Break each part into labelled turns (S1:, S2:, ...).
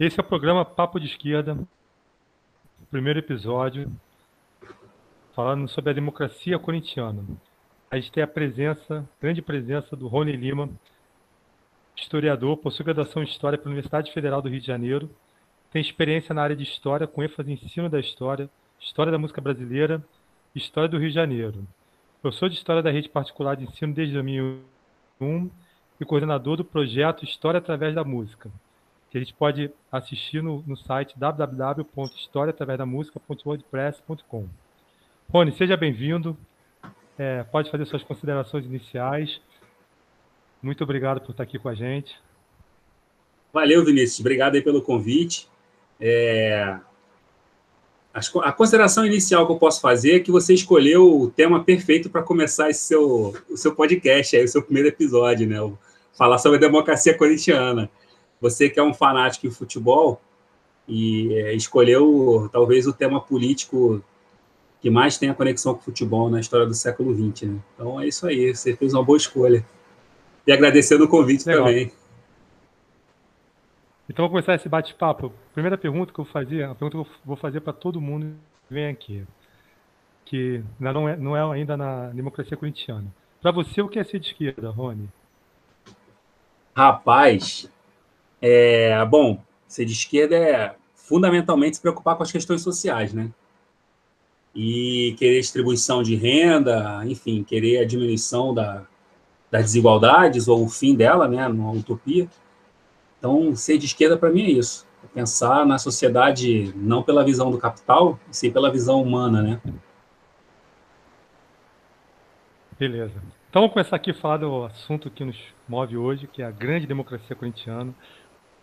S1: Esse é o programa Papo de Esquerda, primeiro episódio, falando sobre a democracia corintiana. A gente tem a presença, grande presença do Rony Lima, historiador, possui graduação em História pela Universidade Federal do Rio de Janeiro, tem experiência na área de História, com ênfase em ensino da História, História da Música Brasileira e História do Rio de Janeiro. Professor de História da Rede Particular de Ensino desde 2001 e coordenador do projeto História através da Música que a gente pode assistir no, no site www.historiaatravésdamusica.wordpress.com. Rony, seja bem-vindo. É, pode fazer suas considerações iniciais. Muito obrigado por estar aqui com a gente.
S2: Valeu, Vinícius. Obrigado aí pelo convite. É... A consideração inicial que eu posso fazer é que você escolheu o tema perfeito para começar esse seu, o seu podcast, aí, o seu primeiro episódio, né? Falar sobre a democracia corintiana. Você que é um fanático em futebol e é, escolheu talvez o tema político que mais tem a conexão com o futebol na história do século XX. Né? Então é isso aí, você fez uma boa escolha. E agradecendo o convite Legal. também.
S1: Então vou começar esse bate-papo. Primeira pergunta que eu vou fazer, a pergunta que eu vou fazer para todo mundo que vem aqui, que não é, não é ainda na democracia corintiana. Para você, o que é ser de esquerda, Rony?
S2: Rapaz, é, bom, ser de esquerda é fundamentalmente se preocupar com as questões sociais, né? E querer distribuição de renda, enfim, querer a diminuição da, das desigualdades ou o fim dela, né, numa utopia. Então, ser de esquerda para mim é isso. É pensar na sociedade não pela visão do capital, sim pela visão humana, né?
S1: Beleza. Então, vamos começar aqui a falar do assunto que nos move hoje, que é a grande democracia corintiana.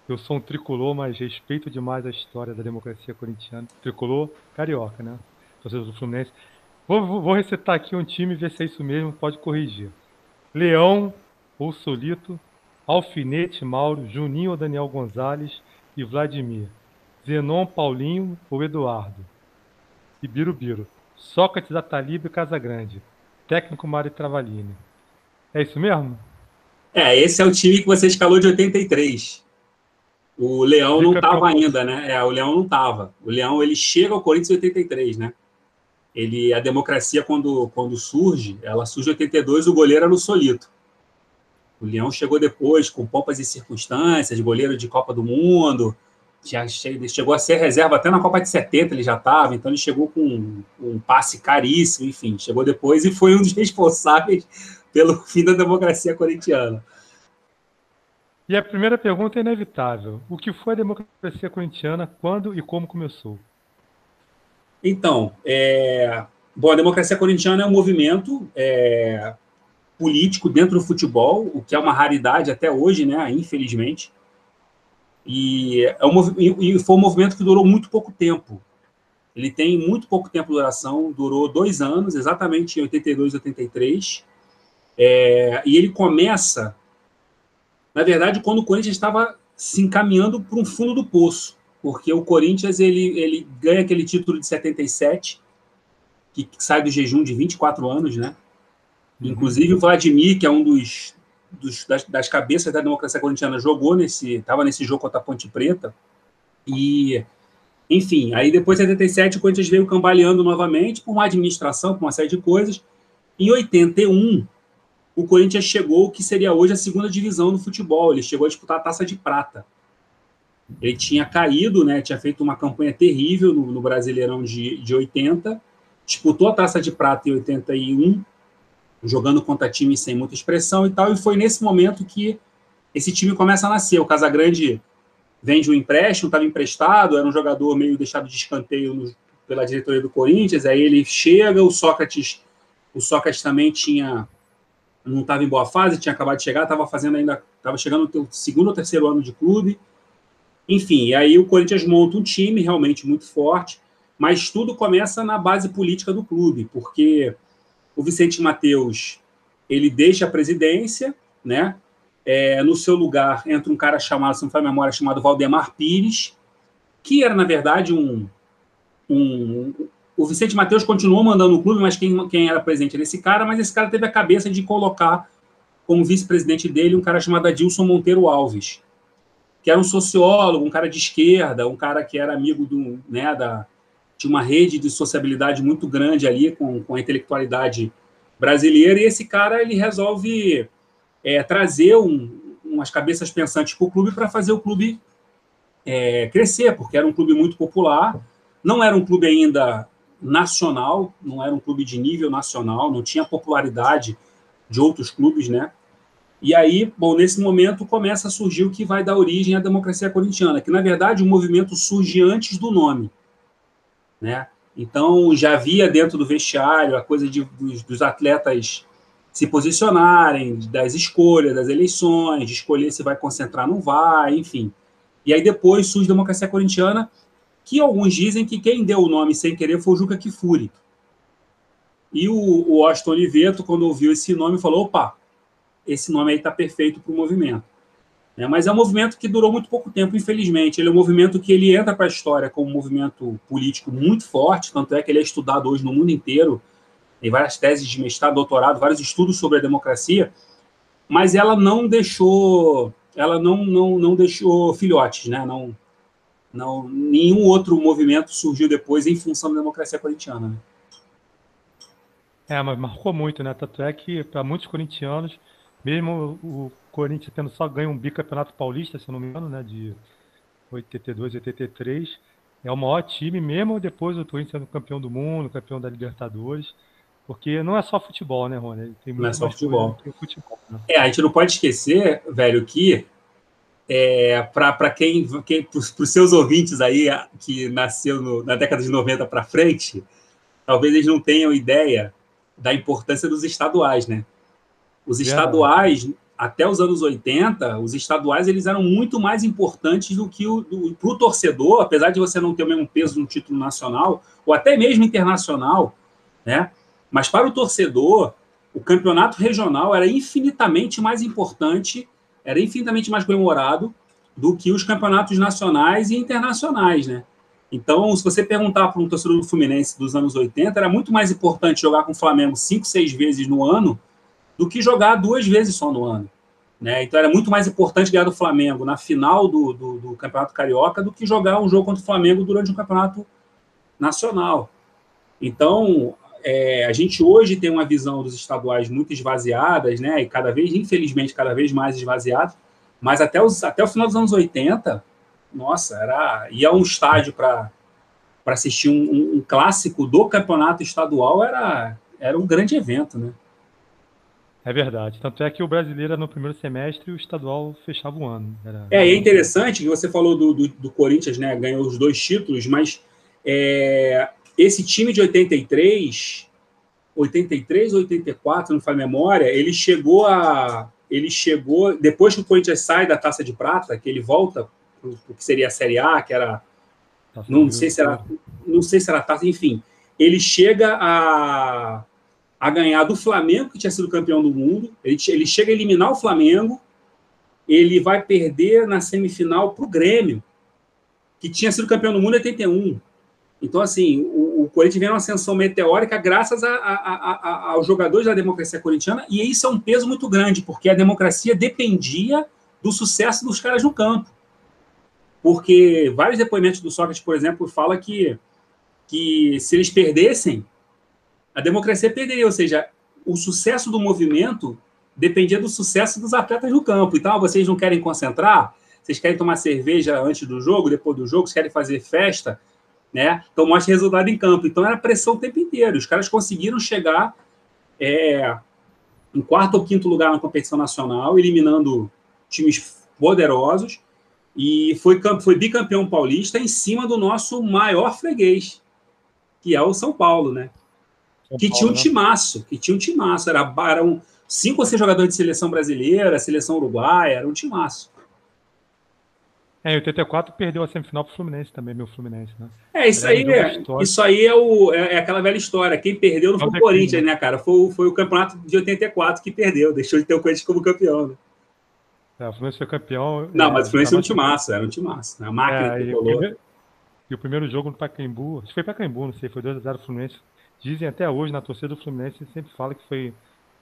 S1: Eu sou um tricolor, mas respeito demais a história da democracia corintiana. Tricolor carioca, né? Torcedor do Fluminense. Vou, vou, vou aqui um time ver se é isso mesmo, pode corrigir. Leão ou Solito, Alfinete, Mauro, Juninho ou Daniel Gonzalez e Vladimir. Zenon, Paulinho ou Eduardo. E Birubiru. Sócrates, Ataliba e Casagrande. Técnico Mário Travalini. É isso mesmo?
S2: É, esse é o time que você escalou de 83. O Leão não estava ainda, né? É, o Leão não estava. O Leão ele chega ao Corinthians em 83, né? Ele, a democracia, quando, quando surge, ela surge em 82, o goleiro era o Solito. O Leão chegou depois, com pompas e circunstâncias, goleiro de Copa do Mundo, já chegou a ser reserva até na Copa de 70, ele já estava, então ele chegou com um, um, passe caríssimo, enfim, chegou depois e foi um dos responsáveis pelo fim da democracia corintiana.
S1: E a primeira pergunta é inevitável. O que foi a democracia corintiana, quando e como começou?
S2: Então, é... Bom, a democracia corintiana é um movimento é... político dentro do futebol, o que é uma raridade até hoje, né? Infelizmente. E, é um, e foi um movimento que durou muito pouco tempo. Ele tem muito pouco tempo de duração, durou dois anos, exatamente em 82 e 83. É... E ele começa na verdade, quando o Corinthians estava se encaminhando para um fundo do poço, porque o Corinthians ele, ele ganha aquele título de 77, que, que sai do jejum de 24 anos, né? Uhum. Inclusive o Vladimir, que é um dos, dos das, das, cabeças da democracia corintiana, jogou nesse, estava nesse jogo contra a Ponte Preta. E, enfim, aí depois de 77 o Corinthians veio cambaleando novamente por uma administração, por uma série de coisas. Em 81, o Corinthians chegou o que seria hoje a segunda divisão do futebol. Ele chegou a disputar a taça de prata. Ele tinha caído, né? Tinha feito uma campanha terrível no, no Brasileirão de, de 80, disputou a taça de prata em 81, jogando contra times sem muita expressão e tal. E foi nesse momento que esse time começa a nascer. O Casagrande vende um empréstimo, estava emprestado, era um jogador meio deixado de escanteio no, pela diretoria do Corinthians. Aí ele chega, o Sócrates, o Sócrates também tinha não estava em boa fase, tinha acabado de chegar, estava fazendo ainda, estava chegando no segundo ou terceiro ano de clube. Enfim, e aí o Corinthians monta um time realmente muito forte, mas tudo começa na base política do clube, porque o Vicente Mateus ele deixa a presidência, né? É, no seu lugar entra um cara chamado, se não a memória, chamado Valdemar Pires, que era, na verdade, um, um, o Vicente Mateus continuou mandando no clube, mas quem, quem era presente era esse cara, mas esse cara teve a cabeça de colocar como vice-presidente dele um cara chamado Adilson Monteiro Alves, que era um sociólogo, um cara de esquerda, um cara que era amigo do, né, da, de uma rede de sociabilidade muito grande ali com, com a intelectualidade brasileira, e esse cara ele resolve é, trazer um, umas cabeças pensantes para o clube para fazer o clube é, crescer, porque era um clube muito popular, não era um clube ainda nacional, não era um clube de nível nacional, não tinha popularidade de outros clubes, né? E aí, bom, nesse momento começa a surgir o que vai dar origem à democracia corintiana, que na verdade o movimento surge antes do nome, né? Então já havia dentro do vestiário a coisa de, dos, dos atletas se posicionarem, das escolhas, das eleições, de escolher se vai concentrar, não vai, enfim. E aí depois surge a democracia corintiana, que alguns dizem que quem deu o nome sem querer foi o Juca Kifuri. E o, o Austin Oliveto, quando ouviu esse nome, falou: opa, esse nome aí está perfeito para o movimento. É, mas é um movimento que durou muito pouco tempo, infelizmente. Ele é um movimento que ele entra para a história como um movimento político muito forte, tanto é que ele é estudado hoje no mundo inteiro. Tem várias teses de mestrado, doutorado, vários estudos sobre a democracia, mas ela não deixou, ela não, não, não deixou filhotes, né? Não, não, nenhum outro movimento surgiu depois em função da democracia corintiana. Né?
S1: É, mas marcou muito, né? Tanto é que para muitos corintianos, mesmo o Corinthians tendo só ganho um bicampeonato paulista, se não me engano, né? De 82, 83, é o maior time, mesmo depois do Corinthians sendo campeão do mundo, campeão da Libertadores. Porque não é só futebol, né, Rony?
S2: Tem não é só futebol. futebol né? É, a gente não pode esquecer, velho, que é, para quem, quem para os seus ouvintes aí que nasceu no, na década de 90 para frente, talvez eles não tenham ideia da importância dos estaduais, né? Os estaduais, até os anos 80, os estaduais eles eram muito mais importantes do que o para o torcedor, apesar de você não ter o mesmo peso no título nacional, ou até mesmo internacional, né? Mas para o torcedor, o campeonato regional era infinitamente mais importante era infinitamente mais comemorado do que os campeonatos nacionais e internacionais, né? Então, se você perguntar para um torcedor do Fluminense dos anos 80, era muito mais importante jogar com o Flamengo cinco, seis vezes no ano do que jogar duas vezes só no ano. Né? Então, era muito mais importante ganhar do Flamengo na final do, do, do Campeonato Carioca do que jogar um jogo contra o Flamengo durante um campeonato nacional. Então, é, a gente hoje tem uma visão dos estaduais muito esvaziadas, né? E cada vez, infelizmente, cada vez mais esvaziadas. Mas até, os, até o final dos anos 80, nossa, era ir a um estádio para assistir um, um, um, clássico do campeonato estadual era, era um grande evento, né?
S1: É verdade. Tanto é que o brasileiro no primeiro semestre e o estadual fechava o ano.
S2: Era... É, é interessante que você falou do, do, do Corinthians, né? Ganhou os dois títulos, mas é, esse time de 83, 83 ou 84, não faz memória, ele chegou a. Ele chegou. Depois que o Corinthians sai da taça de prata, que ele volta para o que seria a Série A, que era. Não, não sei se era. Não sei se era taça, enfim. Ele chega a, a ganhar do Flamengo, que tinha sido campeão do mundo. Ele, ele chega a eliminar o Flamengo. Ele vai perder na semifinal para o Grêmio, que tinha sido campeão do mundo em 81. Então, assim, o, o Corinthians vem numa ascensão meteórica graças a, a, a, aos jogadores da democracia corintiana, e isso é um peso muito grande, porque a democracia dependia do sucesso dos caras no campo. Porque vários depoimentos do Sócrates, por exemplo, fala que, que se eles perdessem, a democracia perderia, ou seja, o sucesso do movimento dependia do sucesso dos atletas no campo. Então, vocês não querem concentrar? Vocês querem tomar cerveja antes do jogo, depois do jogo? Vocês querem fazer festa? Né? Então mostra resultado em campo. Então era pressão o tempo inteiro. Os caras conseguiram chegar é, em quarto ou quinto lugar na competição nacional, eliminando times poderosos e foi, foi bicampeão paulista em cima do nosso maior freguês, que é o São Paulo, né? São que Paulo, tinha um né? timaço, que tinha um timaço. Era, eram cinco ou seis jogadores de seleção brasileira, seleção uruguaia, era um timaço.
S1: É, em 84 perdeu a semifinal pro Fluminense também, meu Fluminense, né?
S2: É, isso aí, é, isso aí é, o, é, é, aquela velha história. Quem perdeu não foi o Corinthians, né, cara? Foi, foi o campeonato de 84 que perdeu, deixou de ter o Corinthians como campeão, né?
S1: É, o Fluminense foi campeão.
S2: Não, mas o Fluminense é um timaço, era um timaço. Né? A máquina é,
S1: que rolou. E o primeiro jogo no Pacaembu, acho que foi Pacaembu, não sei, foi 2x0 Fluminense. Dizem até hoje, na torcida do Fluminense, sempre fala que foi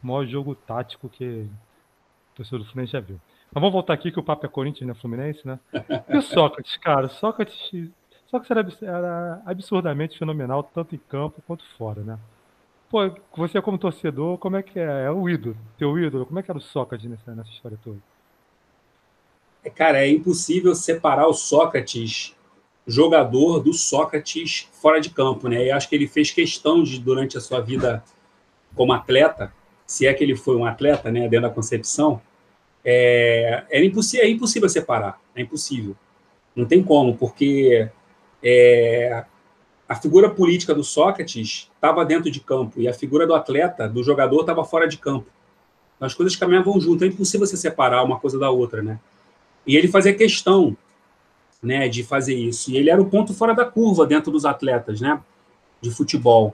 S1: o maior jogo tático que o torcedor do Fluminense já viu. Mas vamos voltar aqui que o papo é Corinthians, né? Fluminense, né? E o Sócrates, cara? Sócrates, Sócrates era, era absurdamente fenomenal, tanto em campo quanto fora, né? Pô, você como torcedor, como é que é? É o ídolo, teu ídolo. Como é que era o Sócrates nessa, nessa história toda?
S2: Cara, é impossível separar o Sócrates jogador do Sócrates fora de campo, né? E acho que ele fez questão de, durante a sua vida como atleta, se é que ele foi um atleta, né, dentro da concepção, é, é, impossível, é impossível separar, é impossível. Não tem como, porque é, a figura política do Sócrates estava dentro de campo e a figura do atleta, do jogador, estava fora de campo. As coisas caminhavam junto, é impossível você separar uma coisa da outra, né? E ele fazia questão né, de fazer isso. E ele era o ponto fora da curva dentro dos atletas, né, de futebol.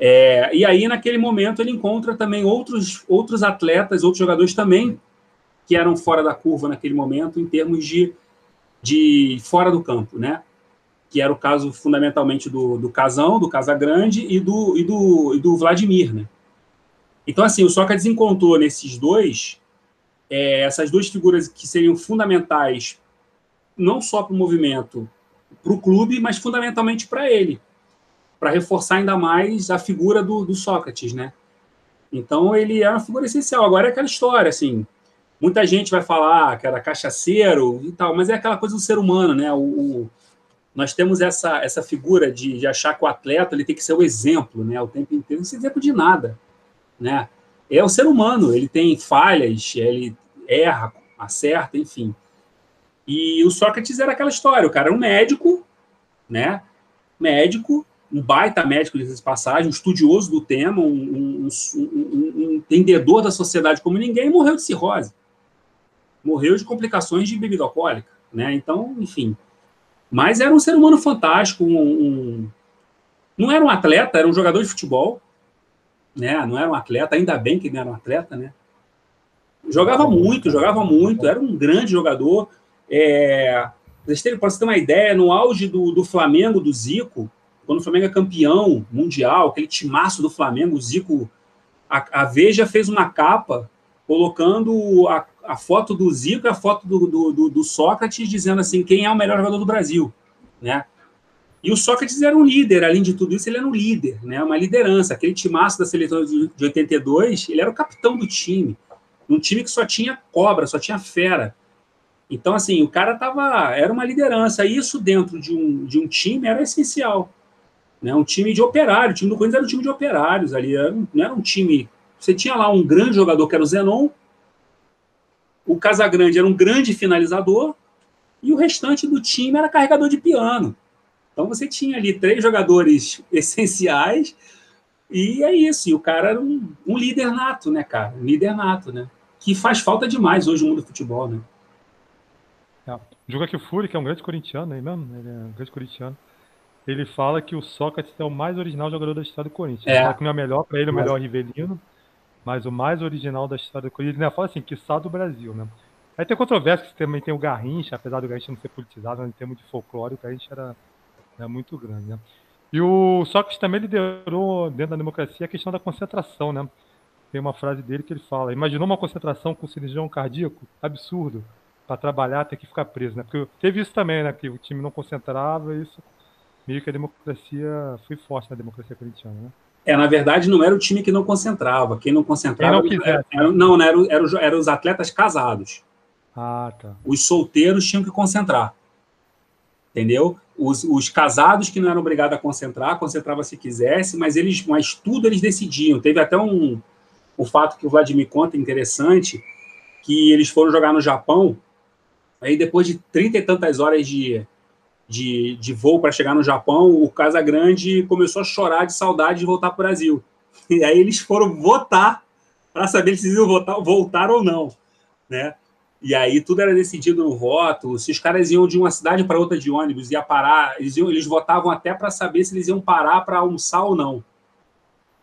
S2: É, e aí, naquele momento, ele encontra também outros, outros atletas, outros jogadores também que eram fora da curva naquele momento, em termos de, de fora do campo, né? Que era o caso fundamentalmente do, do Casão, do Casagrande e do, e, do, e do Vladimir, né? Então, assim, o Sócrates encontrou nesses dois, é, essas duas figuras que seriam fundamentais não só para o movimento, para o clube, mas fundamentalmente para ele, para reforçar ainda mais a figura do, do, Sócrates, né? Então ele é uma figura essencial. Agora é aquela história, assim, muita gente vai falar que era cachaceiro e tal, mas é aquela coisa do ser humano, né? O, o nós temos essa, essa figura de, de achar que o atleta ele tem que ser o exemplo, né? O tempo inteiro, não é exemplo de nada, né? É o ser humano, ele tem falhas, ele erra, acerta, enfim. E o Sócrates era aquela história, o cara era um médico, né? Médico, um baita médico de passagem, um estudioso do tema, um, um, um, um entendedor da sociedade como ninguém, e morreu de cirrose. Morreu de complicações de bebida alcoólica, né? Então, enfim. Mas era um ser humano fantástico, um, não era um atleta, era um jogador de futebol, né? Não era um atleta, ainda bem que não era um atleta, né? Jogava muito, jogava muito, era um grande jogador, é, para você ter uma ideia, no auge do, do Flamengo, do Zico, quando o Flamengo é campeão mundial, aquele timaço do Flamengo, o Zico, a, a Veja fez uma capa colocando a, a foto do Zico e a foto do, do, do, Sócrates, dizendo assim, quem é o melhor jogador do Brasil, né? E o Sócrates era um líder, além de tudo isso, ele era um líder, né? Uma liderança. Aquele timaço da seleção de 82, ele era o capitão do time. Um time que só tinha cobra, só tinha fera. Então, assim, o cara tava, era uma liderança. Isso dentro de um, de um time era essencial. Né? Um time de operário. O time do Corinthians era um time de operários ali. Não era um time. Você tinha lá um grande jogador que era o Zenon. O Casagrande era um grande finalizador. E o restante do time era carregador de piano. Então você tinha ali três jogadores essenciais. E é isso. E o cara era um, um líder nato, né, cara? Um líder nato, né? Que faz falta demais hoje no mundo do futebol, né?
S1: É. Juga Fury, que é um grande corintiano aí mesmo, ele é um grande corintiano. Ele fala que o Sócrates é o mais original jogador da história do Corinthians. É. Ele fala que não é melhor, para ele, o melhor Rivelino, mas o mais original da história do Corinthians. Ele fala assim, que só do Brasil, né? Aí tem controvérsia que também tem o Garrincha, apesar do Garrincha não ser politizado, mas em termos de folclore, o Garrincha era, era muito grande, né? E o Sócrates também liderou, dentro da democracia, a questão da concentração, né? Tem uma frase dele que ele fala: Imaginou uma concentração com cirurgião cardíaco? Absurdo para trabalhar ter que ficar preso, né? Porque teve isso também, né? Que o time não concentrava, isso meio que a democracia foi forte na democracia corintiana, né?
S2: É, na verdade, não era o time que não concentrava. Quem não concentrava.
S1: Quem não quisesse.
S2: Era, não, não era, era, era os atletas casados.
S1: Ah, tá.
S2: Os solteiros tinham que concentrar. Entendeu? Os, os casados que não eram obrigados a concentrar, concentrava se quisesse, mas eles, mas tudo eles decidiam. Teve até um, um fato que o Vladimir conta interessante, que eles foram jogar no Japão Aí, depois de trinta e tantas horas de, de, de voo para chegar no Japão, o Casagrande começou a chorar de saudade de voltar para o Brasil. E aí eles foram votar para saber se iam votar, voltar ou não, né? E aí tudo era decidido no voto. Se os caras iam de uma cidade para outra de ônibus, ia parar, eles, iam, eles votavam até para saber se eles iam parar para almoçar ou não.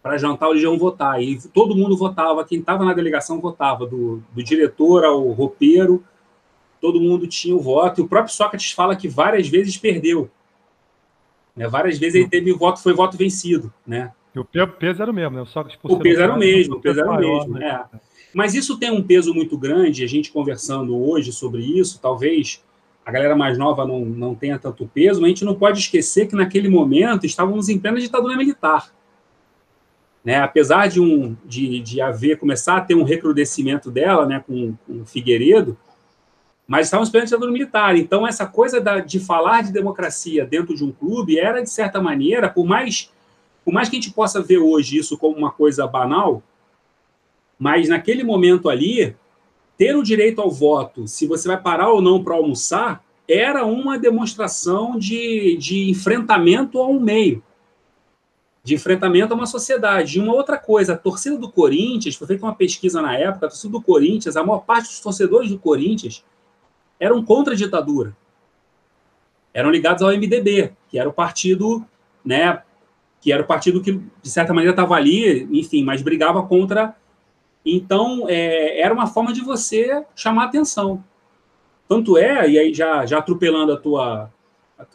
S2: Para jantar, eles iam votar. E todo mundo votava. Quem estava na delegação votava, do, do diretor ao roupeiro, todo mundo tinha o voto, e o próprio Sócrates fala que várias vezes perdeu. Né? Várias vezes ele teve voto, foi voto vencido. Né?
S1: E o peso era o mesmo, né? Só que
S2: o peso era o mesmo, o peso era o mesmo. Né? É. Mas isso tem um peso muito grande, a gente conversando hoje sobre isso, talvez a galera mais nova não, não tenha tanto peso, mas a gente não pode esquecer que naquele momento estávamos em plena ditadura militar. Né? Apesar de, um, de, de haver, começar a ter um recrudescimento dela né, com, com Figueiredo, mas estávamos plena ditadura militar. Então, essa coisa da, de falar de democracia dentro de um clube era, de certa maneira, por mais, por mais que a gente possa ver hoje isso como uma coisa banal, mas naquele momento ali, ter o direito ao voto, se você vai parar ou não para almoçar, era uma demonstração de, de enfrentamento a um meio, de enfrentamento a uma sociedade. E uma outra coisa, a torcida do Corinthians, foi feita uma pesquisa na época, a torcida do Corinthians, a maior parte dos torcedores do Corinthians eram contra a ditadura. Eram ligados ao MDB, que era o partido, né, que era o partido que, de certa maneira, estava ali, enfim, mas brigava contra então, é, era uma forma de você chamar atenção. Tanto é, e aí já, já atropelando a tua.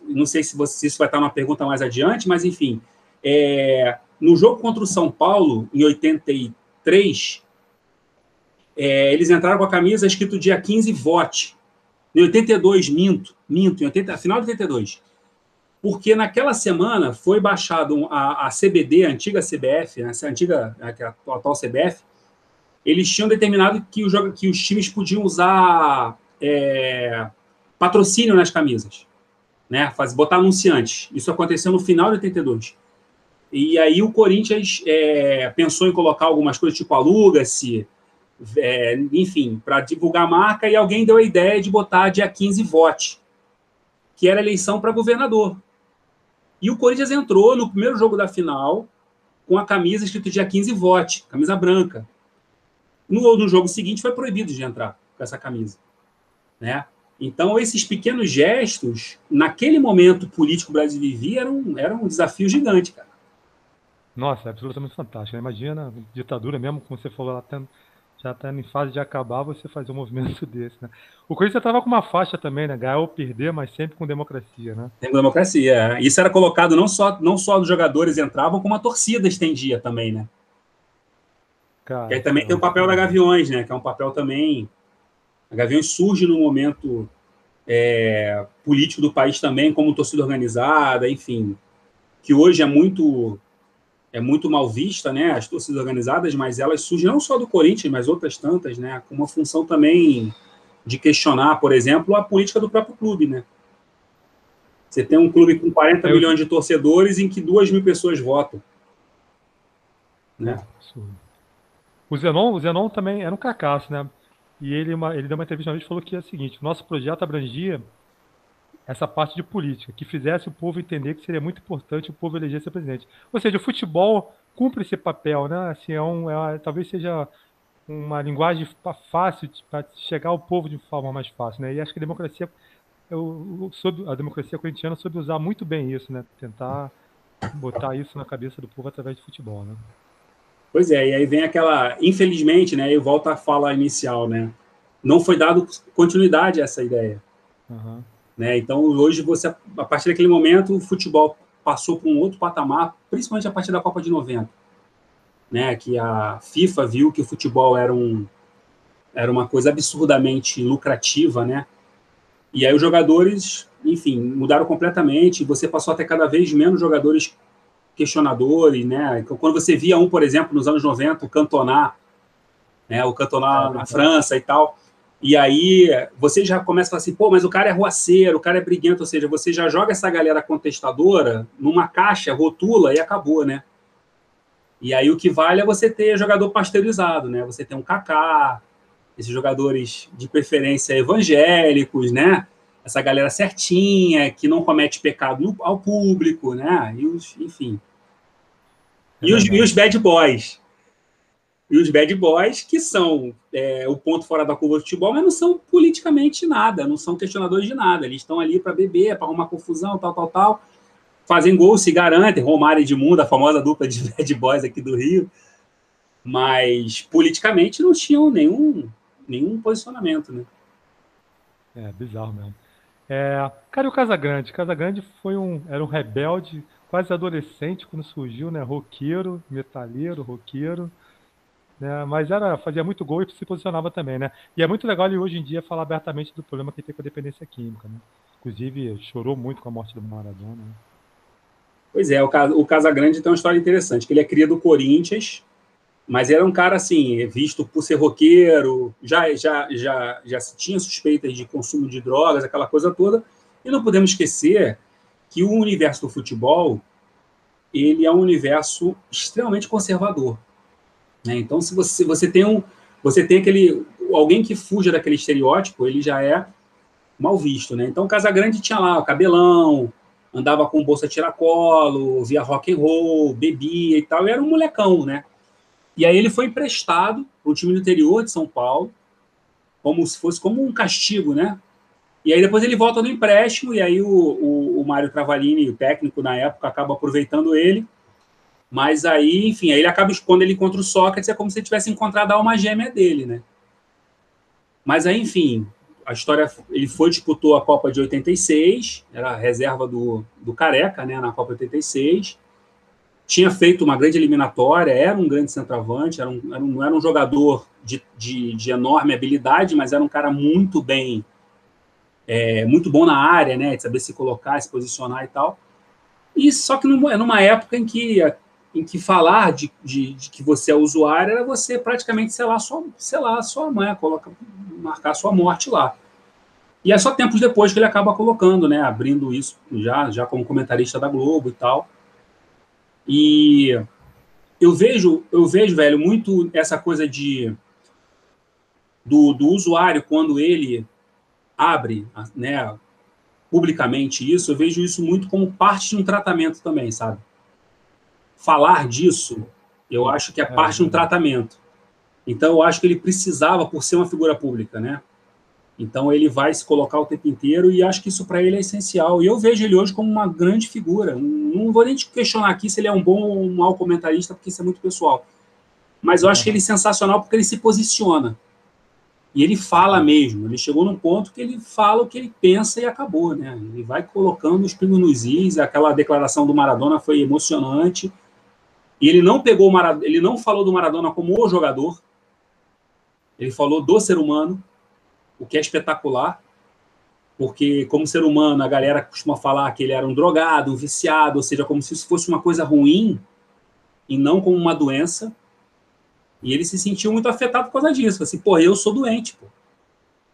S2: Não sei se, você, se isso vai estar uma pergunta mais adiante, mas enfim. É, no jogo contra o São Paulo, em 83, é, eles entraram com a camisa escrito dia 15, vote. Em 82, minto, minto, em 80, final de 82. Porque naquela semana foi baixado a, a CBD, a antiga CBF, né, a antiga, a atual CBF, eles tinham determinado que, o, que os times podiam usar é, patrocínio nas camisas, né? Faz, botar anunciantes. Isso aconteceu no final de 82. E aí o Corinthians é, pensou em colocar algumas coisas tipo aluga-se, é, enfim, para divulgar a marca, e alguém deu a ideia de botar dia 15 vote, que era eleição para governador. E o Corinthians entrou no primeiro jogo da final com a camisa escrito dia 15 vote, camisa branca. No, no jogo seguinte foi proibido de entrar com essa camisa, né? Então, esses pequenos gestos, naquele momento político Brasil vivia, eram, eram um desafio gigante, cara.
S1: Nossa, é absolutamente fantástico. Imagina, ditadura mesmo, como você falou lá, já está em fase de acabar, você fazer um movimento desse, né? O Corinthians estava com uma faixa também, né? Ganhar ou perder, mas sempre com democracia, né?
S2: Com democracia. É. Isso era colocado não só, não só os jogadores entravam, como a torcida estendia também, né? Cara, e aí também tem o papel da Gaviões, né? Que é um papel também. A Gaviões surge no momento é, político do país também, como torcida organizada, enfim, que hoje é muito é muito mal vista, né? As torcidas organizadas, mas elas surgem não só do Corinthians, mas outras tantas, né? Com uma função também de questionar, por exemplo, a política do próprio clube, né? Você tem um clube com 40 Eu... milhões de torcedores em que duas mil pessoas votam. Né?
S1: O Zenon, o Zenon também era um cacaço, né? E ele, uma, ele deu uma entrevista uma vez e falou que é o seguinte: nosso projeto abrangia essa parte de política, que fizesse o povo entender que seria muito importante o povo eleger seu presidente. Ou seja, o futebol cumpre esse papel, né? Assim, é um, é, talvez seja uma linguagem fácil para chegar ao povo de forma mais fácil, né? E acho que a democracia, eu, eu, a democracia corintiana soube usar muito bem isso, né? Tentar botar isso na cabeça do povo através de futebol, né?
S2: Pois é, e aí vem aquela, infelizmente, né, eu volto à fala inicial, né, não foi dado continuidade a essa ideia. Uhum. Né, então, hoje, você, a partir daquele momento, o futebol passou para um outro patamar, principalmente a partir da Copa de 90, né, que a FIFA viu que o futebol era, um, era uma coisa absurdamente lucrativa, né, e aí os jogadores, enfim, mudaram completamente, você passou a ter cada vez menos jogadores questionadores, né? Quando você via um, por exemplo, nos anos 90, o Cantona, né? O Cantona é, na França e tal. E aí você já começa a falar assim, pô, mas o cara é ruaceiro, o cara é briguento, ou seja, você já joga essa galera contestadora numa caixa, rotula e acabou, né? E aí o que vale é você ter jogador pasteurizado, né? Você tem um Kaká, esses jogadores de preferência evangélicos, né? Essa galera certinha, que não comete pecado no, ao público, né? E os, enfim. E os, e os bad boys. E os bad boys, que são é, o ponto fora da curva do futebol, mas não são politicamente nada, não são questionadores de nada. Eles estão ali para beber, para arrumar confusão, tal, tal, tal. Fazem gol, se garantem. Romário e Edmundo, a famosa dupla de bad boys aqui do Rio. Mas politicamente não tinham nenhum, nenhum posicionamento, né?
S1: É, bizarro mesmo. É, cara, e o Casagrande? Casagrande foi um, era um rebelde, quase adolescente quando surgiu, né? Roqueiro, metalheiro, roqueiro. Né? Mas era, fazia muito gol e se posicionava também, né? E é muito legal ele hoje em dia falar abertamente do problema que tem com a dependência química, né? Inclusive, chorou muito com a morte do Maradona. Né?
S2: Pois é, o, o Casagrande tem uma história interessante, que ele é cria do Corinthians, mas era um cara assim, visto por ser roqueiro, já já já já se tinha suspeitas de consumo de drogas, aquela coisa toda. E não podemos esquecer que o universo do futebol ele é um universo extremamente conservador. Né? Então, se você, você tem um você tem aquele alguém que fuja daquele estereótipo, ele já é mal visto, né? Então, Casagrande tinha lá o cabelão, andava com bolsa tiracolo, via rock and roll, bebia e tal, e era um molecão, né? E aí ele foi emprestado para o time do interior de São Paulo, como se fosse como um castigo, né? E aí depois ele volta no empréstimo, e aí o, o, o Mário Travalini, o técnico na época, acaba aproveitando ele. Mas aí, enfim, aí ele acaba expondo ele contra o Sócrates, é como se ele tivesse encontrado a alma gêmea dele, né? Mas aí, enfim, a história, ele foi, disputou a Copa de 86, era a reserva do, do Careca, né, na Copa 86, tinha feito uma grande eliminatória, era um grande centroavante, era um, era um, era um jogador de, de, de, enorme habilidade, mas era um cara muito bem, é, muito bom na área, né, de saber se colocar, se posicionar e tal. E só que numa, numa época em que, em que falar de, de, de, que você é usuário era você praticamente, lá, sua, lá, sua mãe, coloca, marcar sua morte lá. E é só tempos depois que ele acaba colocando, né, abrindo isso já, já como comentarista da Globo e tal. E eu vejo, eu vejo, velho, muito essa coisa de do, do usuário quando ele abre, né, publicamente isso, eu vejo isso muito como parte de um tratamento também, sabe? Falar disso, eu acho que é parte de um tratamento. Então, eu acho que ele precisava, por ser uma figura pública, né? Então ele vai se colocar o tempo inteiro e acho que isso para ele é essencial. E eu vejo ele hoje como uma grande figura. Não vou nem te questionar aqui se ele é um bom ou um mau comentarista, porque isso é muito pessoal. Mas eu acho que ele é sensacional porque ele se posiciona. E ele fala mesmo. Ele chegou num ponto que ele fala o que ele pensa e acabou, né? Ele vai colocando os pingos nos is. Aquela declaração do Maradona foi emocionante. E ele não pegou o Maradona, ele não falou do Maradona como o jogador. Ele falou do ser humano o que é espetacular, porque como ser humano a galera costuma falar que ele era um drogado, um viciado, ou seja, como se isso fosse uma coisa ruim e não como uma doença. E ele se sentiu muito afetado por causa disso. Assim, pô, eu sou doente, pô.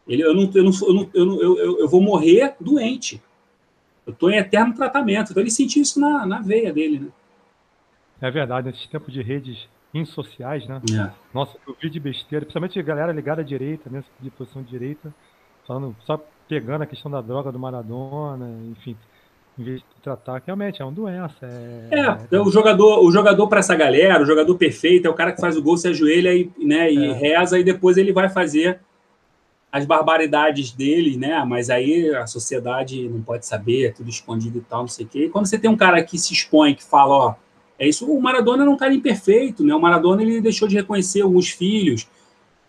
S2: Ele, eu, não, eu, não, eu, não, eu, eu, eu, vou morrer doente. Eu estou em eterno tratamento. Então ele sentiu isso na, na veia dele, né?
S1: É verdade, nesses tempos de redes insociais, né? É. Nossa, eu vi de besteira, principalmente galera ligada à direita, né? De posição de direita, falando, só pegando a questão da droga do Maradona, enfim, em vez de tratar, que realmente é uma doença. É,
S2: é, é o jogador, o jogador para essa galera, o jogador perfeito, é o cara que faz o gol, se ajoelha e, né, e é. reza, e depois ele vai fazer as barbaridades dele, né? Mas aí a sociedade não pode saber, é tudo escondido e tal, não sei o quê. E quando você tem um cara que se expõe, que fala, ó, é isso. O Maradona era um cara imperfeito, né? O Maradona ele deixou de reconhecer alguns filhos.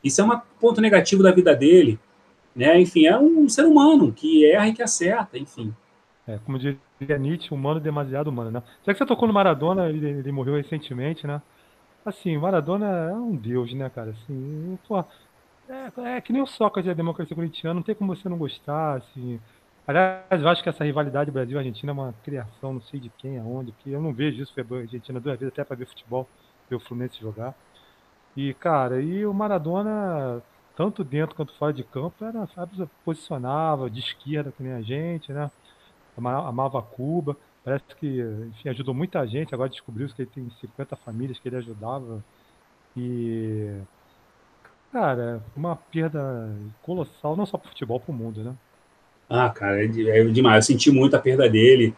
S2: Isso é um ponto negativo da vida dele, né? Enfim, é um ser humano que erra e que acerta, enfim.
S1: É, como diria Nietzsche, humano demasiado humano, né? Já que você tocou no Maradona, ele, ele morreu recentemente, né? Assim, Maradona é um deus, né, cara? Assim, pô, é, é que nem o Sócrates da democracia corintiana, não tem como você não gostar, assim. Aliás, eu acho que essa rivalidade Brasil-Argentina é uma criação, não sei de quem, aonde, que eu não vejo isso, foi a Argentina duas vezes até para ver futebol, ver o Fluminense jogar. E, cara, e o Maradona, tanto dentro quanto fora de campo, era, posicionava de esquerda que nem a gente, né? Amava Cuba, parece que, enfim, ajudou muita gente, agora descobriu que ele tem 50 famílias que ele ajudava. E, cara, uma perda colossal, não só para o futebol, para o mundo, né?
S2: Ah, cara, é, é demais. Eu senti muito a perda dele.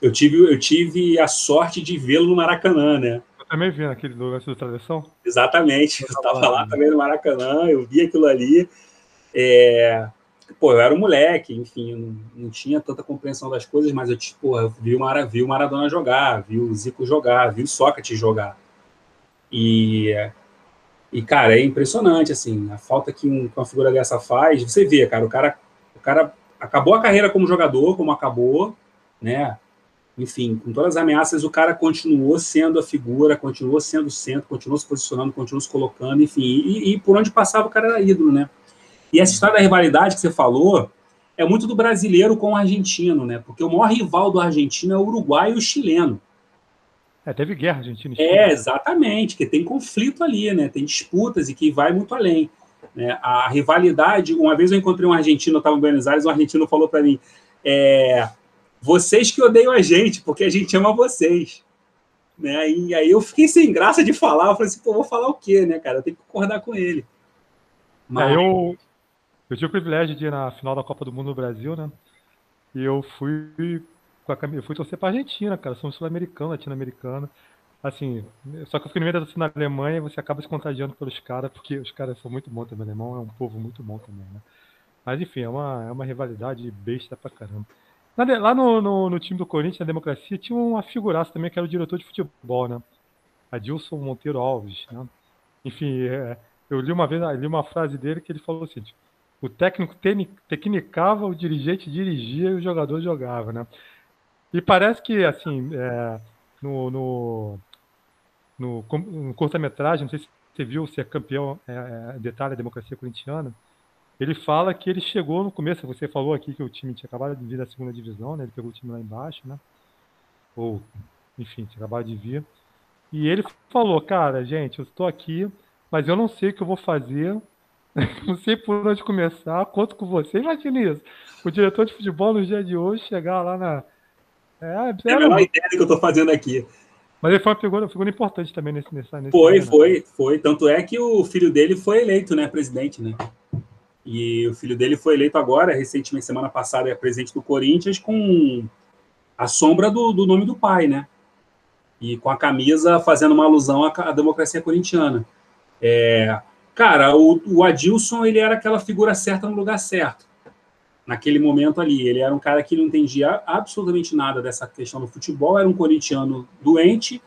S2: Eu tive, eu tive a sorte de vê-lo no Maracanã, né?
S1: Eu também vi naquele lance da tradição.
S2: Exatamente. Eu estava lá também no Maracanã, eu vi aquilo ali. É... Pô, eu era um moleque, enfim, eu não, não tinha tanta compreensão das coisas, mas eu, tipo, eu vi, o Mara, vi o Maradona jogar, vi o Zico jogar, vi o Sócrates jogar. E, e cara, é impressionante, assim, a falta que, um, que uma figura dessa faz. Você vê, cara, o cara, o cara acabou a carreira como jogador, como acabou, né? Enfim, com todas as ameaças, o cara continuou sendo a figura, continuou sendo o centro, continuou se posicionando, continuou se colocando, enfim, e, e por onde passava o cara era ídolo, né? E essa história da rivalidade que você falou é muito do brasileiro com o argentino, né? Porque o maior rival do argentino é o uruguai e o chileno.
S1: É, teve guerra argentina.
S2: É, exatamente, que tem conflito ali, né? Tem disputas e que vai muito além. Né? A rivalidade, uma vez eu encontrei um argentino, eu estava em Buenos Aires, um argentino falou para mim, é, vocês que odeiam a gente, porque a gente ama vocês. Né? E aí eu fiquei sem graça de falar, eu falei assim, pô, vou falar o quê, né, cara? Eu tenho que concordar com ele.
S1: Mas... É, eu, eu tive o privilégio de ir na final da Copa do Mundo no Brasil, né? E eu fui com a camisa, eu fui torcer pra Argentina, cara. Somos sul-americano, latino-americano. Assim, só que eu fiquei no meio da torcida na Alemanha você acaba se contagiando pelos caras, porque os caras são muito bons também. O alemão é um povo muito bom também, né? Mas enfim, é uma, é uma rivalidade besta pra caramba. Lá no, no, no, time do Corinthians, na democracia, tinha uma figuraça também que era o diretor de futebol, né? Adilson Monteiro Alves, né? Enfim, é, eu li uma vez, li uma frase dele que ele falou assim: o técnico tecnicava, o dirigente dirigia e o jogador jogava, né? E parece que, assim, é, no, no, no, no curta-metragem, não sei se você viu ser campeão, é, é, detalhe, a democracia corintiana, ele fala que ele chegou no começo, você falou aqui que o time tinha acabado de vir da segunda divisão, né? Ele pegou o time lá embaixo, né? Ou, enfim, tinha acabado de vir. E ele falou, cara, gente, eu estou aqui, mas eu não sei o que eu vou fazer, não sei por onde começar, conto com você. Imagina isso. O diretor de futebol no dia de hoje chegar lá na,
S2: é, é a menor ideia do que eu estou fazendo aqui.
S1: Mas ele foi uma figura, figura importante também nesse, nesse, nesse
S2: Foi, ano, foi, né? foi. Tanto é que o filho dele foi eleito, né, presidente, né? E o filho dele foi eleito agora, recentemente, semana passada, é presidente do Corinthians, com a sombra do, do nome do pai, né? E com a camisa fazendo uma alusão à, à democracia corintiana. É, cara, o, o Adilson, ele era aquela figura certa no lugar certo naquele momento ali. Ele era um cara que não entendia absolutamente nada dessa questão do futebol, era um corintiano doente,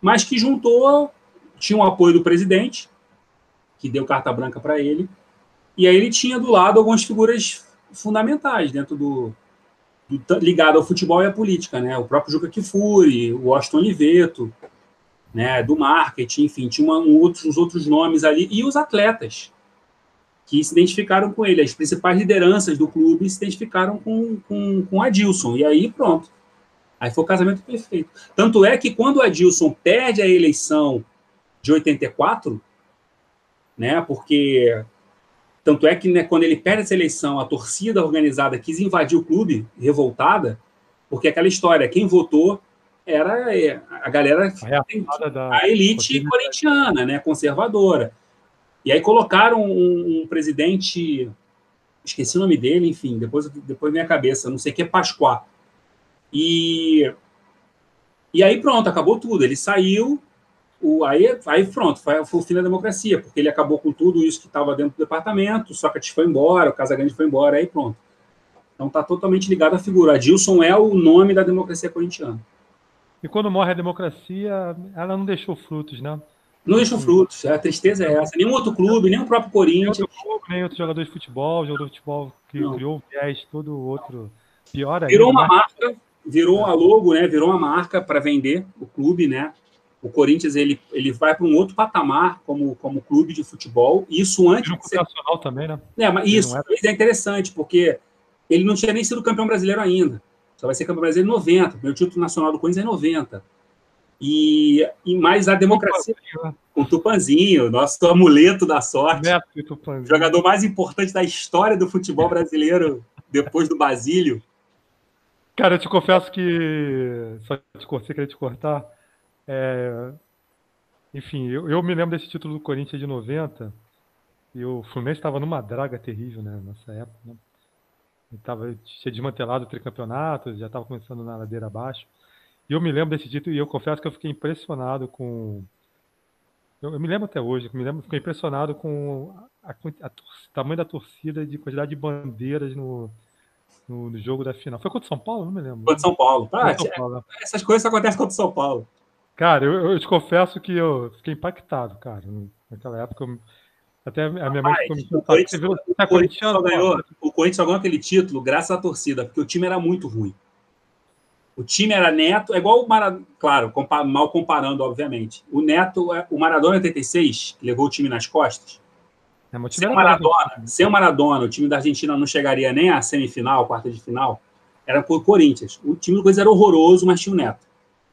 S2: mas que juntou, tinha o apoio do presidente, que deu carta branca para ele, e aí ele tinha do lado algumas figuras fundamentais dentro do, do ligado ao futebol e à política, né? O próprio Juca Kifuri, o Washington Oliveto, né, do marketing, enfim, tinha uma, um outros, uns outros nomes ali, e os atletas, que se identificaram com ele. As principais lideranças do clube se identificaram com, com, com Adilson. E aí, pronto. Aí foi o casamento perfeito. Tanto é que quando o Adilson perde a eleição de 84, né, porque tanto é que né, quando ele perde essa eleição, a torcida organizada quis invadir o clube, revoltada, porque aquela história, quem votou era é, a galera, a, a elite corintiana, né, conservadora. E aí colocaram um, um, presidente, esqueci o nome dele, enfim, depois, depois minha cabeça, não sei o que, Pascoal. E, e aí pronto, acabou tudo. Ele saiu, o, aí, aí pronto, foi, foi, o fim da democracia, porque ele acabou com tudo isso que estava dentro do departamento, o Sócrates foi embora, o Casagrande foi embora, aí pronto. Então está totalmente ligado à figura. Adilson é o nome da democracia corintiana.
S1: E quando morre a democracia, ela não deixou frutos, né?
S2: Não deixam frutos. A tristeza é essa. Nenhum outro clube, nem o próprio Corinthians. Nem outro, clube,
S1: nem outro jogador de futebol, jogador de futebol que não. criou um viés todo outro pior
S2: Virou ainda, uma marca, virou a logo, né? Virou uma marca para vender o clube, né? O Corinthians ele, ele vai para um outro patamar como, como clube de futebol. Isso antes.
S1: de ser... nacional também, né?
S2: É, mas isso é... é interessante, porque ele não tinha nem sido campeão brasileiro ainda. Só vai ser campeão brasileiro em 90. Meu título nacional do Corinthians é em 90. E, e mais a democracia. Com o Tupanzinho, nosso amuleto da sorte. Jogador mais importante da história do futebol brasileiro, depois do Basílio.
S1: Cara, eu te confesso que. Só te cortei, queria te cortar. É... Enfim, eu, eu, me lembro desse título do Corinthians de 90. E o Fluminense estava numa draga terrível né, nessa época. Né? Ele tava, tinha desmantelado o tricampeonato, já estava começando na ladeira abaixo. E eu me lembro desse título e eu confesso que eu fiquei impressionado com. Eu, eu me lembro até hoje, eu me lembro, fiquei impressionado com a, a, a, tamanho da torcida de quantidade de bandeiras no, no, no, jogo da final. Foi contra o São Paulo? Não me lembro.
S2: Contra São Paulo. Ah, São Paulo. Né? Essas coisas acontecem contra o São Paulo.
S1: Cara, eu, eu, te confesso que eu fiquei impactado, cara. Naquela época, eu, Até a minha mãe o Corinthians,
S2: viu, tá o, Corinthians só ganhou, o Corinthians só ganhou aquele título graças à torcida, porque o time era muito ruim. O time era Neto, é igual o Maradona, claro, mal comparando, obviamente. O Neto, é, o Maradona 86, que levou o time nas costas. É, sem, o Maradona, sem o Maradona, o time da Argentina não chegaria nem à semifinal, quarta de final. Era por Corinthians. O time do Corinthians era horroroso, mas tinha o Neto.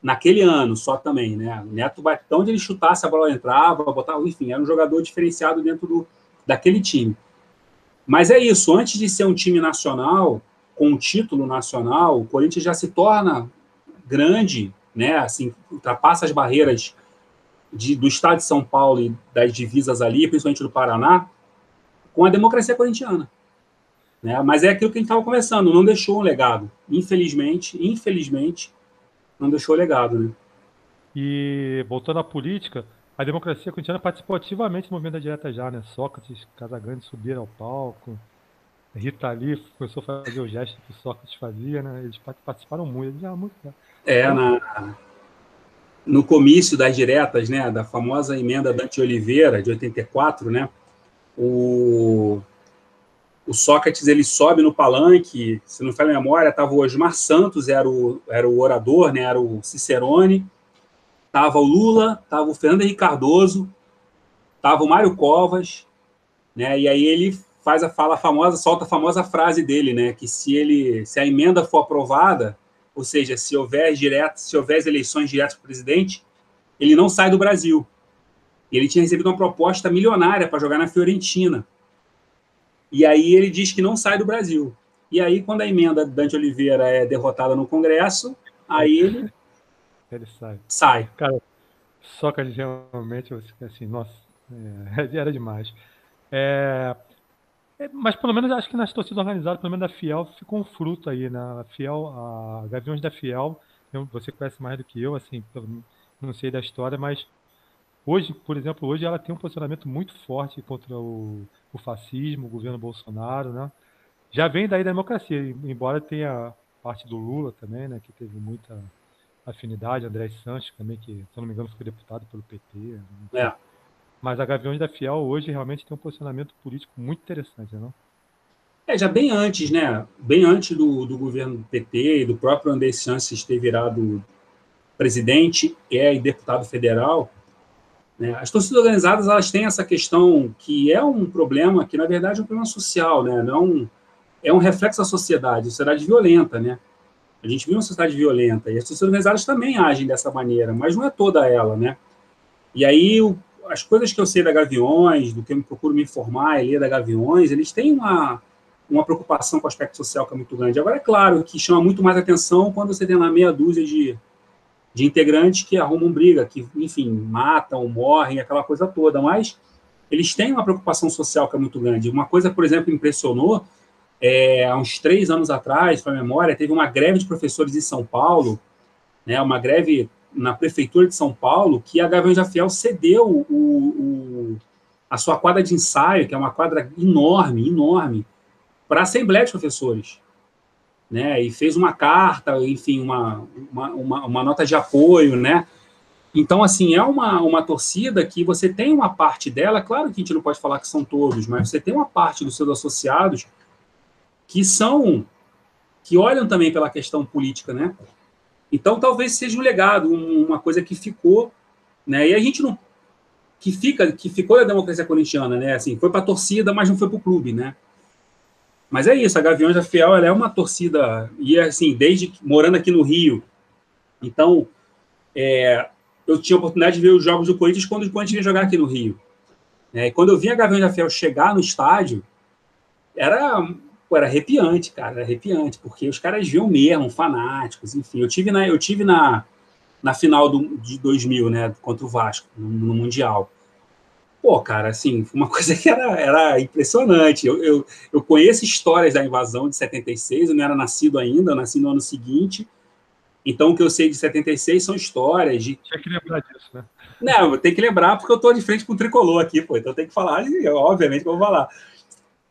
S2: Naquele ano só também, né? O Neto, onde ele chutasse, a bola entrava, botava, enfim, era um jogador diferenciado dentro do, daquele time. Mas é isso, antes de ser um time nacional, com um título nacional, o Corinthians já se torna grande, né? Assim, ultrapassa as barreiras de, do estado de São Paulo e das divisas ali, principalmente do Paraná, com a democracia corintiana. Né? Mas é aquilo que a gente estava conversando, não deixou um legado. Infelizmente, infelizmente, não deixou legado. Né?
S1: E voltando à política, a democracia corintiana participou ativamente do movimento da direta já, né? Sócrates, Casagrande subiram ao palco, Rita Lee começou a fazer o gesto que o Sócrates fazia, né? Eles participaram muito, já muito. Né?
S2: É, na, no comício das diretas, né, da famosa emenda Dante Oliveira, de 84, né, o, o Sócrates ele sobe no palanque, se não falha a memória, estava o Osmar Santos, era o, era o orador, né, era o Cicerone, estava o Lula, estava o Fernando Henrique Cardoso, estava o Mário Covas, né, e aí ele faz a fala famosa, solta a famosa frase dele, né, que se ele, se a emenda for aprovada, ou seja, se houver direto, se houver eleições diretas para presidente, ele não sai do Brasil. Ele tinha recebido uma proposta milionária para jogar na Fiorentina. E aí ele diz que não sai do Brasil. E aí, quando a emenda Dante Oliveira é derrotada no Congresso, aí ele,
S1: ele sai.
S2: sai.
S1: Cara, só que realmente, assim, nossa, é, era demais. É, é, mas pelo menos acho que nas torcidas organizadas, pelo menos da Fiel, ficou um fruto aí, né? A Fiel, a Gaviões da Fiel, eu, você conhece mais do que eu, assim, não sei da história, mas hoje, por exemplo, hoje ela tem um posicionamento muito forte contra o, o fascismo, o governo Bolsonaro, né? Já vem daí da democracia, embora tenha parte do Lula também, né, que teve muita afinidade, André Santos também, que, se eu não me engano, foi deputado pelo PT. Né?
S2: É.
S1: Mas a Gaviões da Fiel hoje realmente tem um posicionamento político muito interessante, não?
S2: É, já bem antes, né? Bem antes do, do governo do PT e do próprio André Sanches ter virado presidente é, e deputado federal, né? as torcidas organizadas elas têm essa questão que é um problema, que na verdade é um problema social, né? Não é um, é reflexo da sociedade, sociedade violenta, né? A gente vive uma sociedade violenta e as torcidas organizadas também agem dessa maneira, mas não é toda ela, né? E aí o as coisas que eu sei da Gaviões, do que eu me procuro me informar e ler da Gaviões, eles têm uma, uma preocupação com o aspecto social que é muito grande. Agora, é claro que chama muito mais atenção quando você tem lá meia dúzia de, de integrantes que arrumam briga, que, enfim, matam, morrem, aquela coisa toda, mas eles têm uma preocupação social que é muito grande. Uma coisa, por exemplo, impressionou, é, há uns três anos atrás, para memória, teve uma greve de professores em São Paulo, né, uma greve na prefeitura de São Paulo que a Gaviões da Fiel cedeu o, o, a sua quadra de ensaio, que é uma quadra enorme, enorme, para a Assembleia de Professores. Né, e fez uma carta, enfim, uma, uma, uma, uma, nota de apoio, né? Então, assim, é uma, uma torcida que você tem uma parte dela, claro que a gente não pode falar que são todos, mas você tem uma parte dos seus associados que são, que olham também pela questão política, né? Então, talvez seja um legado, uma coisa que ficou, né? E a gente não que fica, que ficou da democracia corintiana, né? Assim, foi para a torcida, mas não foi para o clube, né? Mas é isso, a Gaviões da Fiel ela é uma torcida e assim, desde morando aqui no Rio, então é, eu tinha a oportunidade de ver os jogos do Corinthians quando o Corinthians ia jogar aqui no Rio. É, e quando eu vi a Gaviões da Fiel chegar no estádio, era Pô, era arrepiante, cara, era arrepiante, porque os caras viam mesmo, fanáticos, enfim. Eu tive na, eu tive na, na final do, de 2000, né, contra o Vasco, no, no Mundial. Pô, cara, assim, uma coisa que era, era impressionante. Eu, eu, eu conheço histórias da invasão de 76, eu não era nascido ainda, eu nasci no ano seguinte. Então, o que eu sei de 76 são histórias de.
S1: Tinha que lembrar disso, né?
S2: Não, tem que lembrar porque eu tô de frente com o tricolor aqui, pô. Então tem que falar, obviamente que eu vou falar.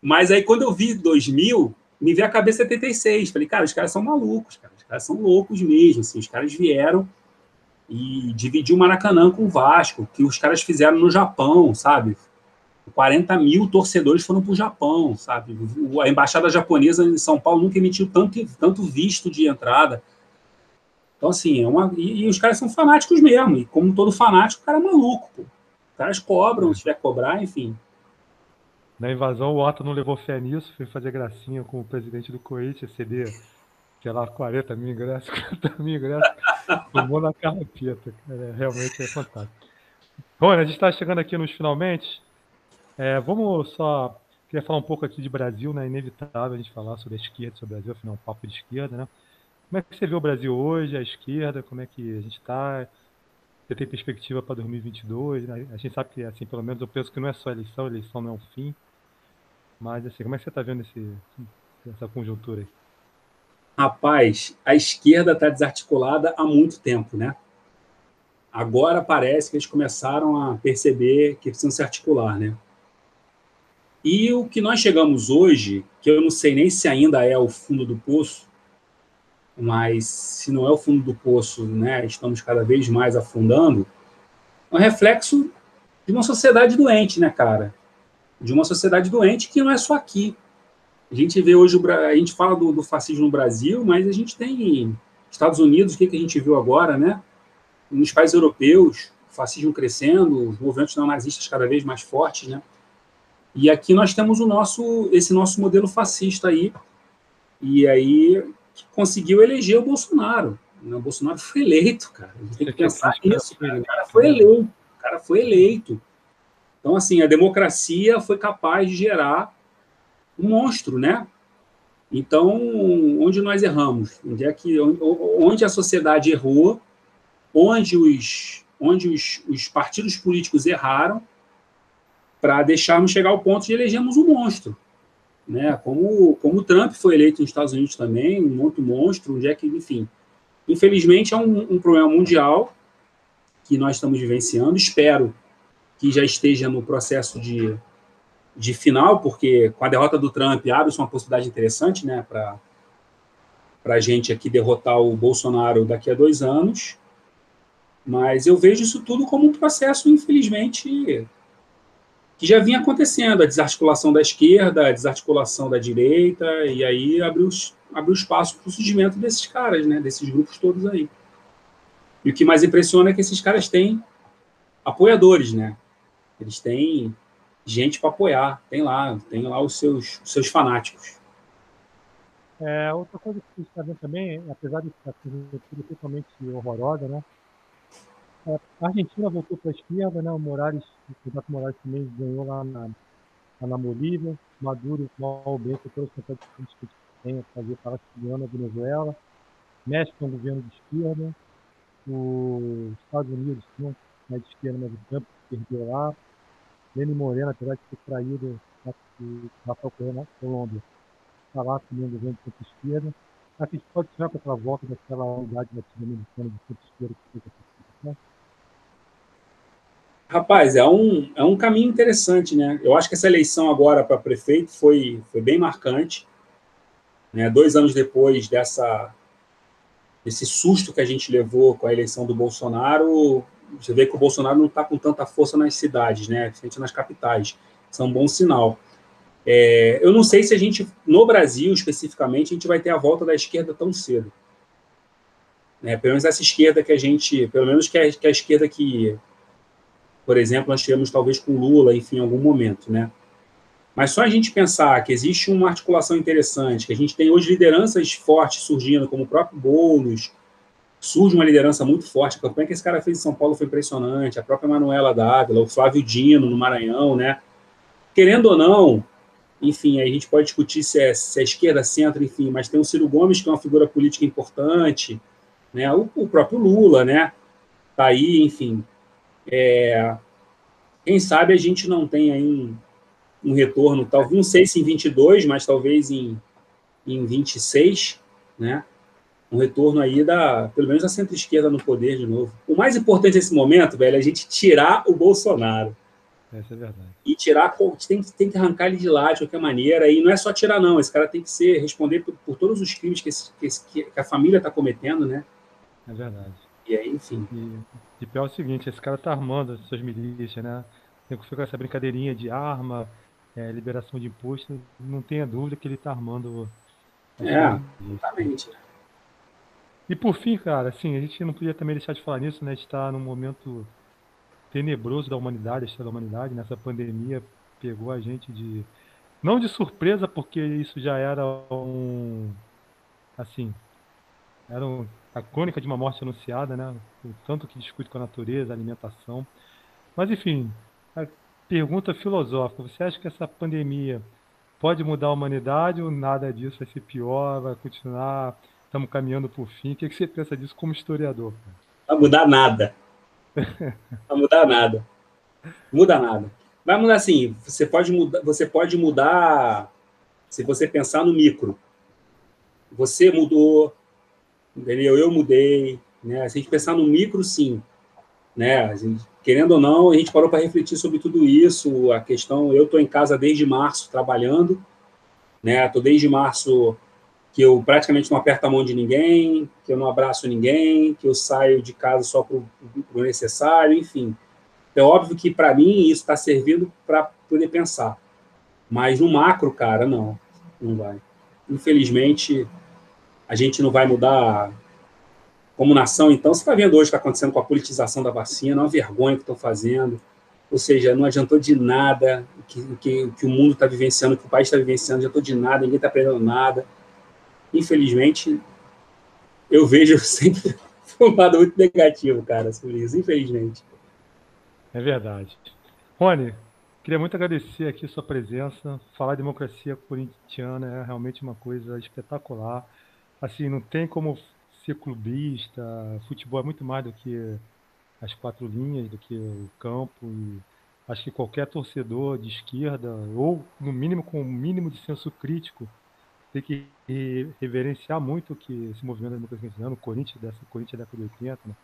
S2: Mas aí, quando eu vi 2000, me veio a cabeça 76. Falei, cara, os caras são malucos, cara. Os caras são loucos mesmo. Assim, os caras vieram e dividiu o Maracanã com o Vasco, que os caras fizeram no Japão, sabe? 40 mil torcedores foram para o Japão, sabe? A embaixada japonesa em São Paulo nunca emitiu tanto, tanto visto de entrada. Então, assim, é uma. E, e, os caras são fanáticos mesmo. E como todo fanático, o cara é maluco, pô. Os caras cobram, se tiver que cobrar, enfim.
S1: Na invasão, o Otto não levou fé nisso, foi fazer gracinha com o presidente do Corinthians, ceder, sei lá, 40 mil ingressos, 50 mil ingressos, tomou na carrapeta. É, realmente é fantástico. Bom, a gente está chegando aqui nos finalmente. É, vamos só. Queria falar um pouco aqui de Brasil, né? Inevitável a gente falar sobre a esquerda, sobre o Brasil, afinal, é um papo de esquerda, né? Como é que você vê o Brasil hoje, a esquerda? Como é que a gente está? Você tem perspectiva para 2022? Né? A gente sabe que, assim, pelo menos eu penso que não é só eleição, eleição não é um fim. Mas, assim, como é que você está vendo esse, essa conjuntura aí?
S2: Rapaz, a esquerda está desarticulada há muito tempo, né? Agora parece que eles começaram a perceber que precisam se articular, né? E o que nós chegamos hoje, que eu não sei nem se ainda é o fundo do poço, mas se não é o fundo do poço, né, estamos cada vez mais afundando, é um reflexo de uma sociedade doente, né, cara? De uma sociedade doente que não é só aqui. A gente vê hoje, a gente fala do, do fascismo no Brasil, mas a gente tem Estados Unidos, o que, que a gente viu agora, né? Nos países europeus, o fascismo crescendo, os movimentos neonazistas cada vez mais fortes, né? E aqui nós temos o nosso, esse nosso modelo fascista aí, e aí que conseguiu eleger o Bolsonaro. O Bolsonaro foi eleito, cara. A gente tem que pensar nisso, cara. O cara foi eleito. O cara foi eleito. Então, assim, a democracia foi capaz de gerar um monstro, né? Então, onde nós erramos? Onde é que onde a sociedade errou? Onde os onde os, os partidos políticos erraram para deixarmos chegar ao ponto de elegermos um monstro, né? Como como o Trump foi eleito nos Estados Unidos também, um outro monstro, onde é que, enfim, infelizmente é um, um problema mundial que nós estamos vivenciando. Espero que já esteja no processo de, de final, porque com a derrota do Trump abre-se uma possibilidade interessante né, para a gente aqui derrotar o Bolsonaro daqui a dois anos. Mas eu vejo isso tudo como um processo, infelizmente, que já vinha acontecendo, a desarticulação da esquerda, a desarticulação da direita, e aí abriu, abriu espaço para o surgimento desses caras, né, desses grupos todos aí. E o que mais impressiona é que esses caras têm apoiadores, né? Eles têm gente para apoiar, tem lá, tem lá os seus, os seus fanáticos.
S1: É, outra coisa que está vendo também, apesar de ser totalmente horrorosa, né? É, a Argentina voltou para a esquerda, né? O Morales, o candidato Morales também ganhou lá na, lá na Bolívia. Maduro, mal bem, com todas as tentativas que tem a fazer para a na Venezuela. México é um governo de esquerda. Os Estados Unidos não é de esquerda, mas o Trump perdeu lá. Lenny Moreno, apesar de ter traído o Rafael Correia na Colômbia, está lá também um governo de centro-esquerda. A gente pode tirar para aquela volta daquela unidade latino-americana de centro-esquerda que foi né?
S2: Rapaz, é um, é um caminho interessante, né? Eu acho que essa eleição agora para prefeito foi, foi bem marcante. Né? Dois anos depois dessa, desse susto que a gente levou com a eleição do Bolsonaro, você vê que o Bolsonaro não está com tanta força nas cidades, né, principalmente nas capitais. Isso é um bom sinal. É, eu não sei se a gente, no Brasil especificamente, a gente vai ter a volta da esquerda tão cedo. Né, pelo menos essa esquerda que a gente, pelo menos que a, que a esquerda que, por exemplo, nós tivemos talvez com Lula, enfim, em algum momento, né? Mas só a gente pensar que existe uma articulação interessante, que a gente tem hoje lideranças fortes surgindo, como o próprio Boulos, surge uma liderança muito forte. A campanha que esse cara fez em São Paulo foi impressionante. A própria Manuela Dávila, o Flávio Dino no Maranhão, né? Querendo ou não, enfim, aí a gente pode discutir se é, se é esquerda, centro, enfim, mas tem o Ciro Gomes, que é uma figura política importante, né? O, o próprio Lula, né? Tá aí, enfim. É, quem sabe a gente não tem aí um, um retorno, talvez, não sei se em 22, mas talvez em, em 26, né? Um retorno aí da, pelo menos da centro-esquerda no poder de novo. O mais importante nesse momento, velho, é a gente tirar o Bolsonaro.
S1: Essa é verdade.
S2: E tirar, tem, tem que arrancar ele de lá de qualquer maneira. E não é só tirar, não. Esse cara tem que ser, responder por, por todos os crimes que, esse, que, esse, que a família está cometendo, né?
S1: É verdade.
S2: E aí, enfim.
S1: E, e pior é o seguinte: esse cara tá armando as suas milícias, né? fica essa brincadeirinha de arma, é, liberação de imposto, não tenha dúvida que ele está armando.
S2: É, exatamente.
S1: E por fim, cara, assim, a gente não podia também deixar de falar nisso, né? A gente está num momento tenebroso da humanidade, a história da humanidade, nessa pandemia pegou a gente de. Não de surpresa, porque isso já era um. Assim. Era um, a crônica de uma morte anunciada, né? O tanto que discute com a natureza, a alimentação. Mas, enfim, a pergunta filosófica: você acha que essa pandemia pode mudar a humanidade ou nada disso vai ser pior, vai continuar, estamos caminhando por fim? O que você pensa disso como historiador?
S2: Vai mudar nada. Vai mudar nada. Muda nada. Vai mudar assim, você pode mudar, você pode mudar se você pensar no micro. Você mudou, entendeu? Eu mudei, né? Se a gente pensar no micro, sim, né? Gente, querendo ou não, a gente parou para refletir sobre tudo isso. A questão, eu estou em casa desde março trabalhando, né? Estou desde março que eu praticamente não aperto a mão de ninguém, que eu não abraço ninguém, que eu saio de casa só para o necessário, enfim. É óbvio que para mim isso está servindo para poder pensar. Mas no macro, cara, não, não vai. Infelizmente, a gente não vai mudar como nação. Então, você está vendo hoje o que está acontecendo com a politização da vacina, é uma vergonha que estão fazendo. Ou seja, não adiantou de nada o que, que, que o mundo está vivenciando, o que o país está vivenciando, não adiantou de nada, ninguém está aprendendo nada. Infelizmente, eu vejo sempre um lado muito negativo, cara, sobre isso, infelizmente.
S1: É verdade. Rony, queria muito agradecer aqui sua presença. Falar de democracia corintiana é realmente uma coisa espetacular. Assim, não tem como ser clubista. Futebol é muito mais do que as quatro linhas, do que o campo. E acho que qualquer torcedor de esquerda, ou no mínimo com o um mínimo de senso crítico, tem que reverenciar muito que esse movimento da democracia corintiana, o Corinthians, dessa Corinthians da década de 80, né?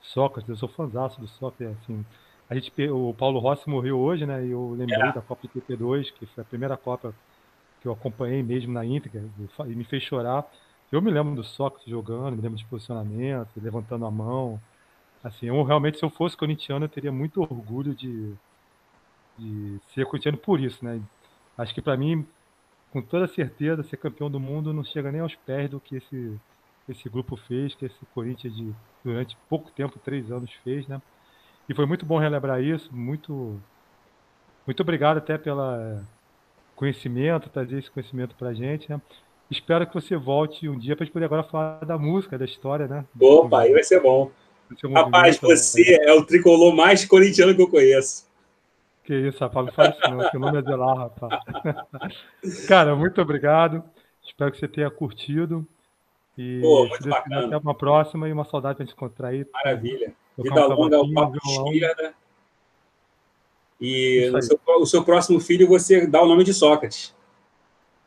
S1: Sócrates, eu sou fãzaço do Sócrates, assim, a gente, o Paulo Rossi morreu hoje, né? E eu lembrei é. da Copa de 82, que foi a primeira Copa que eu acompanhei mesmo na íntegra, e me fez chorar. Eu me lembro do Sócrates jogando, me lembro de posicionamento, levantando a mão. Assim, eu realmente, se eu fosse corintiano, eu teria muito orgulho de, de ser corintiano por isso, né? Acho que para mim, com toda certeza, ser campeão do mundo não chega nem aos pés do que esse, esse grupo fez, que esse Corinthians de, durante pouco tempo, três anos, fez, né? E foi muito bom relembrar isso, muito muito obrigado até pelo conhecimento, trazer esse conhecimento para a gente, né? Espero que você volte um dia para gente poder agora falar da música, da história, né?
S2: Opa, aí vai ser bom. Rapaz, você né? é o tricolor mais corintiano que eu conheço.
S1: Que isso, rapaz, não fala isso não, que o nome é de lá, rapaz. Cara, muito obrigado. Espero que você tenha curtido. E
S2: Pô, muito bacana.
S1: Até uma próxima e uma saudade para a gente encontrar aí.
S2: Maravilha. Vida longa ao papo esquerda. E seu, o seu próximo filho você dá o nome de Sócrates.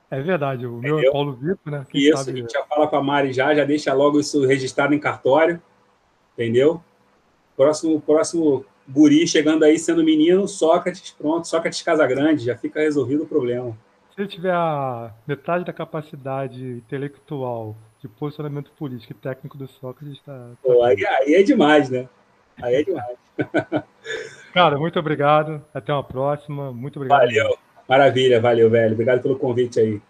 S1: É verdade, o meu é Paulo Vitor, né?
S2: Quem isso, sabe... a gente já fala com a Mari já, já deixa logo isso registrado em cartório, entendeu? Próximo, próximo guri chegando aí sendo menino, Sócrates, pronto, Sócrates Casagrande, já fica resolvido o problema.
S1: Se ele tiver a metade da capacidade intelectual de posicionamento político e técnico do Sócrates, tá.
S2: tá aí, aí é demais, né? Aí é demais.
S1: Cara, muito obrigado. Até uma próxima. Muito obrigado.
S2: Valeu. Maravilha, valeu, velho. Obrigado pelo convite aí.